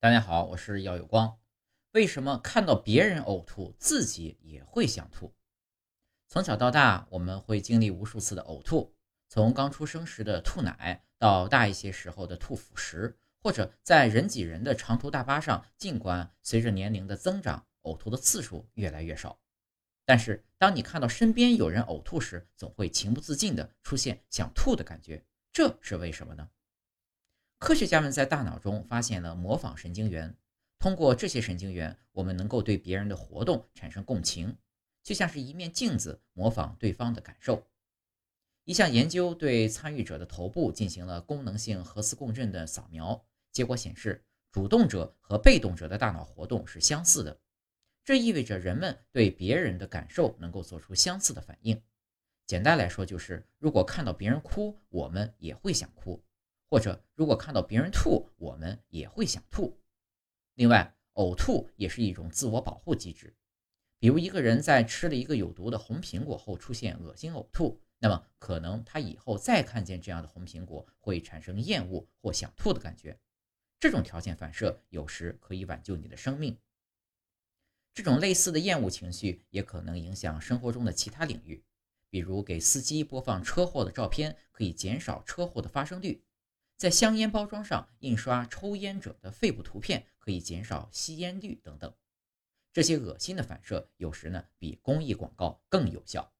大家好，我是耀有光。为什么看到别人呕吐，自己也会想吐？从小到大，我们会经历无数次的呕吐，从刚出生时的吐奶，到大一些时候的吐辅食，或者在人挤人的长途大巴上，尽管随着年龄的增长，呕吐的次数越来越少，但是当你看到身边有人呕吐时，总会情不自禁地出现想吐的感觉，这是为什么呢？科学家们在大脑中发现了模仿神经元，通过这些神经元，我们能够对别人的活动产生共情，就像是一面镜子，模仿对方的感受。一项研究对参与者的头部进行了功能性核磁共振的扫描，结果显示，主动者和被动者的大脑活动是相似的，这意味着人们对别人的感受能够做出相似的反应。简单来说，就是如果看到别人哭，我们也会想哭。或者，如果看到别人吐，我们也会想吐。另外，呕吐也是一种自我保护机制。比如，一个人在吃了一个有毒的红苹果后出现恶心呕吐，那么可能他以后再看见这样的红苹果会产生厌恶或想吐的感觉。这种条件反射有时可以挽救你的生命。这种类似的厌恶情绪也可能影响生活中的其他领域，比如给司机播放车祸的照片可以减少车祸的发生率。在香烟包装上印刷抽烟者的肺部图片，可以减少吸烟率等等。这些恶心的反射，有时呢比公益广告更有效。